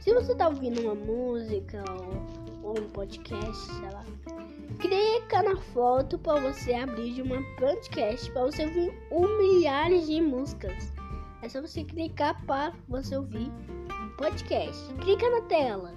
Se você tá ouvindo uma música ou, ou um podcast, sei lá, clica na foto para você abrir de uma podcast para você ouvir um milhares de músicas. É só você clicar para você ouvir um podcast. Clica na tela.